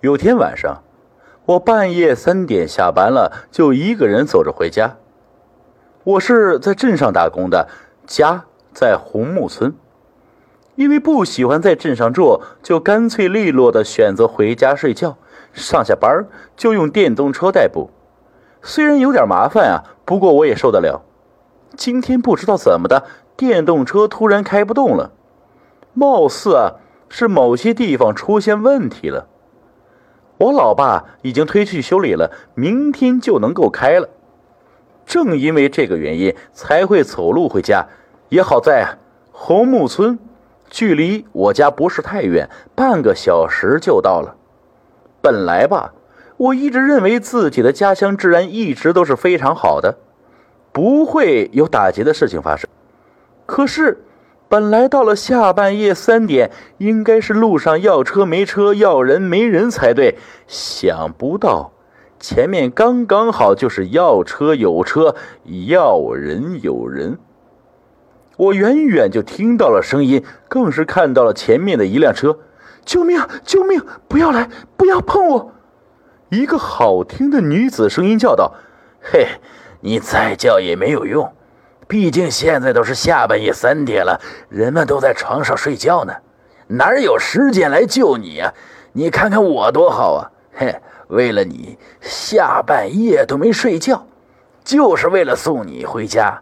有天晚上，我半夜三点下班了，就一个人走着回家。我是在镇上打工的，家在红木村。因为不喜欢在镇上住，就干脆利落的选择回家睡觉。上下班就用电动车代步，虽然有点麻烦啊，不过我也受得了。今天不知道怎么的，电动车突然开不动了，貌似啊是某些地方出现问题了。我老爸已经推去修理了，明天就能够开了。正因为这个原因，才会走路回家。也好在啊，红木村。距离我家不是太远，半个小时就到了。本来吧，我一直认为自己的家乡治安一直都是非常好的，不会有打劫的事情发生。可是，本来到了下半夜三点，应该是路上要车没车，要人没人才对。想不到，前面刚刚好就是要车有车，要人有人。我远远就听到了声音，更是看到了前面的一辆车。救命！救命！不要来！不要碰我！一个好听的女子声音叫道：“嘿，你再叫也没有用，毕竟现在都是下半夜三点了，人们都在床上睡觉呢，哪有时间来救你啊？你看看我多好啊！嘿，为了你，下半夜都没睡觉，就是为了送你回家。”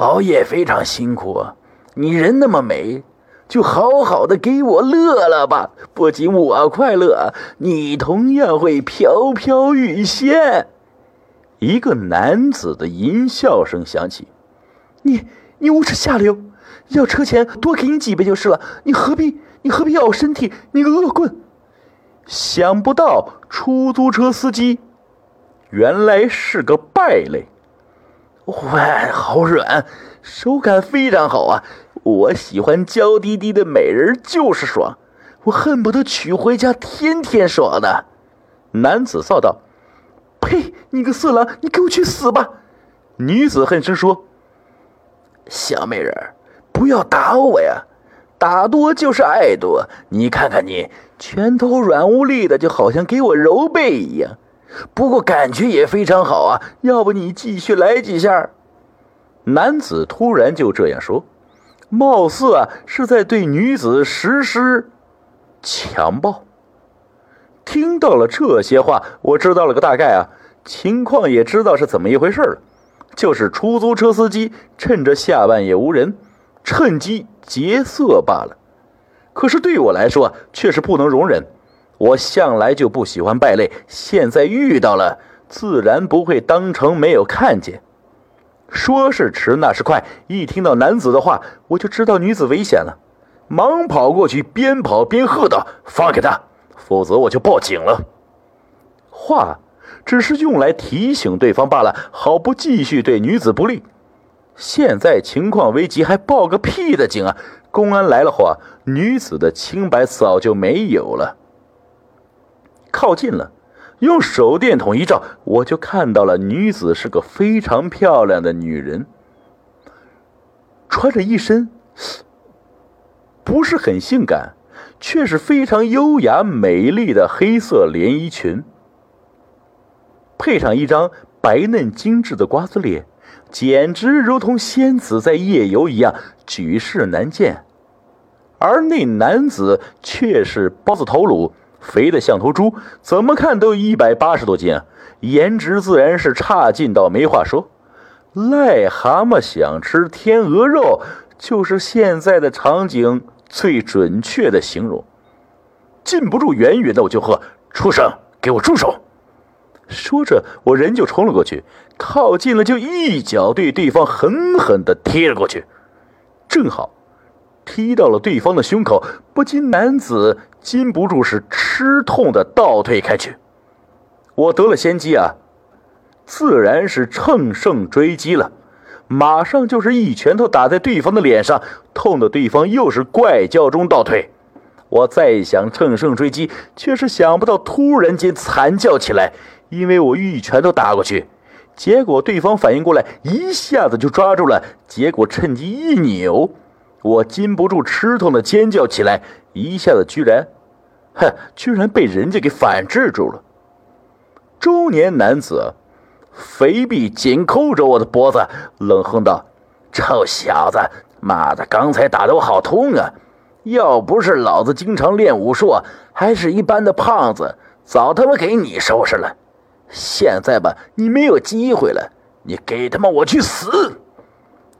熬夜非常辛苦！你人那么美，就好好的给我乐乐吧。不仅我快乐，你同样会飘飘欲仙。一个男子的淫笑声响起：“你你无耻下流！要车钱多给你几倍就是了，你何必你何必要我身体？你个恶棍！”想不到出租车司机原来是个败类。哇，好软，手感非常好啊！我喜欢娇滴滴的美人就是爽，我恨不得娶回家天天爽的。男子臊道：“呸！你个色狼，你给我去死吧！”女子恨声说：“小美人，不要打我呀，打多就是爱多。你看看你，拳头软无力的，就好像给我揉背一样。”不过感觉也非常好啊，要不你继续来几下？男子突然就这样说，貌似啊是在对女子实施强暴。听到了这些话，我知道了个大概啊，情况也知道是怎么一回事了，就是出租车司机趁着下半夜无人，趁机劫色罢了。可是对我来说，却是不能容忍。我向来就不喜欢败类，现在遇到了，自然不会当成没有看见。说是迟，那是快。一听到男子的话，我就知道女子危险了，忙跑过去，边跑边喝道：“放开他，否则我就报警了。”话只是用来提醒对方罢了，好不继续对女子不利。现在情况危急，还报个屁的警啊！公安来了后啊，女子的清白早就没有了。靠近了，用手电筒一照，我就看到了女子是个非常漂亮的女人，穿着一身不是很性感，却是非常优雅美丽的黑色连衣裙，配上一张白嫩精致的瓜子脸，简直如同仙子在夜游一样，举世难见。而那男子却是包子头颅。肥的像头猪，怎么看都有一百八十多斤啊！颜值自然是差劲到没话说。癞蛤蟆想吃天鹅肉，就是现在的场景最准确的形容。禁不住远远的我就喝：“畜生，给我住手！”说着，我人就冲了过去，靠近了就一脚对对方狠狠的踢了过去，正好踢到了对方的胸口，不禁男子。禁不住是吃痛的倒退开去，我得了先机啊，自然是乘胜追击了，马上就是一拳头打在对方的脸上，痛的对方又是怪叫中倒退。我再想乘胜追击，却是想不到突然间惨叫起来，因为我一拳头打过去，结果对方反应过来，一下子就抓住了，结果趁机一扭。我禁不住吃痛的尖叫起来，一下子居然哼，居然被人家给反制住了。中年男子肥臂紧扣着我的脖子，冷哼道：“臭小子，妈的，刚才打的我好痛啊！要不是老子经常练武术，还是一般的胖子，早他妈给你收拾了。现在吧，你没有机会了，你给他妈我去死！”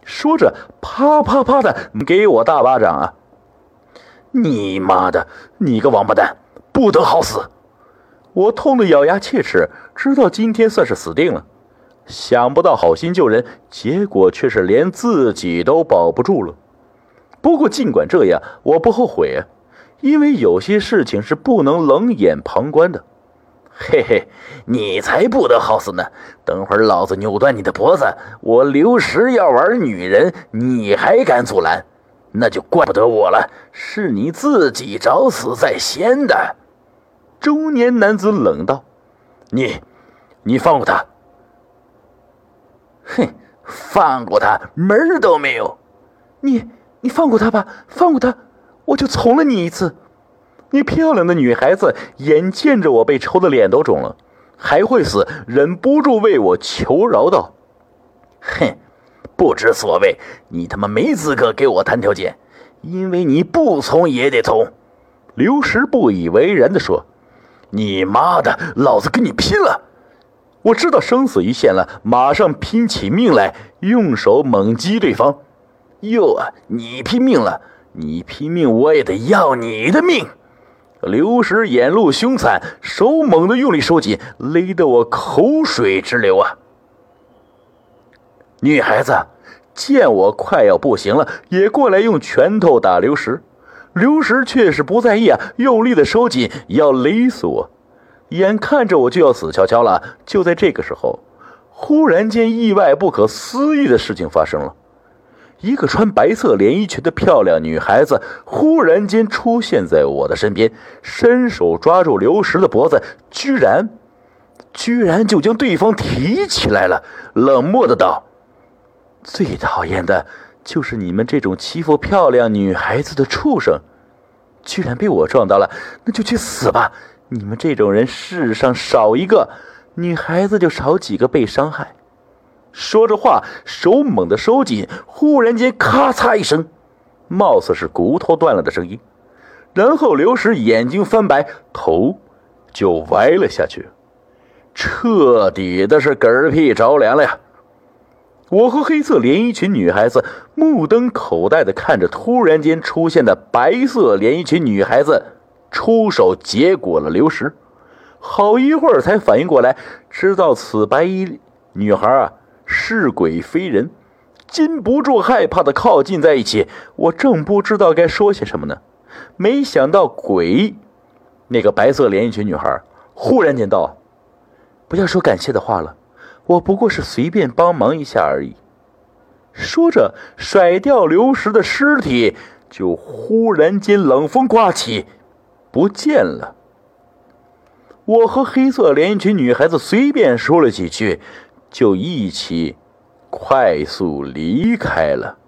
说着，啪啪啪的给我大巴掌啊！你妈的，你个王八蛋，不得好死！我痛得咬牙切齿，知道今天算是死定了。想不到好心救人，结果却是连自己都保不住了。不过尽管这样，我不后悔啊，因为有些事情是不能冷眼旁观的。嘿嘿，你才不得好死呢！等会儿老子扭断你的脖子，我刘石要玩女人，你还敢阻拦？那就怪不得我了，是你自己找死在先的。中年男子冷道：“你，你放过他。”哼，放过他门儿都没有。你，你放过他吧，放过他，我就从了你一次。你漂亮的女孩子，眼见着我被抽的脸都肿了，还会死，忍不住为我求饶道：“哼。”不知所谓，你他妈没资格给我谈条件，因为你不从也得从。刘石不以为然地说：“你妈的，老子跟你拼了！我知道生死一线了，马上拼起命来，用手猛击对方。哟啊，你拼命了，你拼命，我也得要你的命！”刘石眼露凶残，手猛地用力收紧，勒得我口水直流啊！女孩子见我快要不行了，也过来用拳头打刘石。刘石却是不在意啊，用力的收紧，要勒死我。眼看着我就要死翘翘了，就在这个时候，忽然间意外不可思议的事情发生了。一个穿白色连衣裙的漂亮女孩子忽然间出现在我的身边，伸手抓住刘石的脖子，居然，居然就将对方提起来了，冷漠的道。最讨厌的就是你们这种欺负漂亮女孩子的畜生，居然被我撞到了，那就去死吧！你们这种人世上少一个，女孩子就少几个被伤害。说着话，手猛地收紧，忽然间咔嚓一声，貌似是骨头断了的声音，然后刘石眼睛翻白，头就歪了下去，彻底的是嗝屁着凉了呀！我和黑色连衣裙女孩子目瞪口呆的看着突然间出现的白色连衣裙女孩子，出手结果了刘石。好一会儿才反应过来，知道此白衣女孩啊是鬼非人，禁不住害怕的靠近在一起。我正不知道该说些什么呢，没想到鬼，那个白色连衣裙女孩忽然间道：“不要说感谢的话了。”我不过是随便帮忙一下而已。说着，甩掉刘石的尸体，就忽然间冷风刮起，不见了。我和黑色连衣裙女孩子随便说了几句，就一起快速离开了。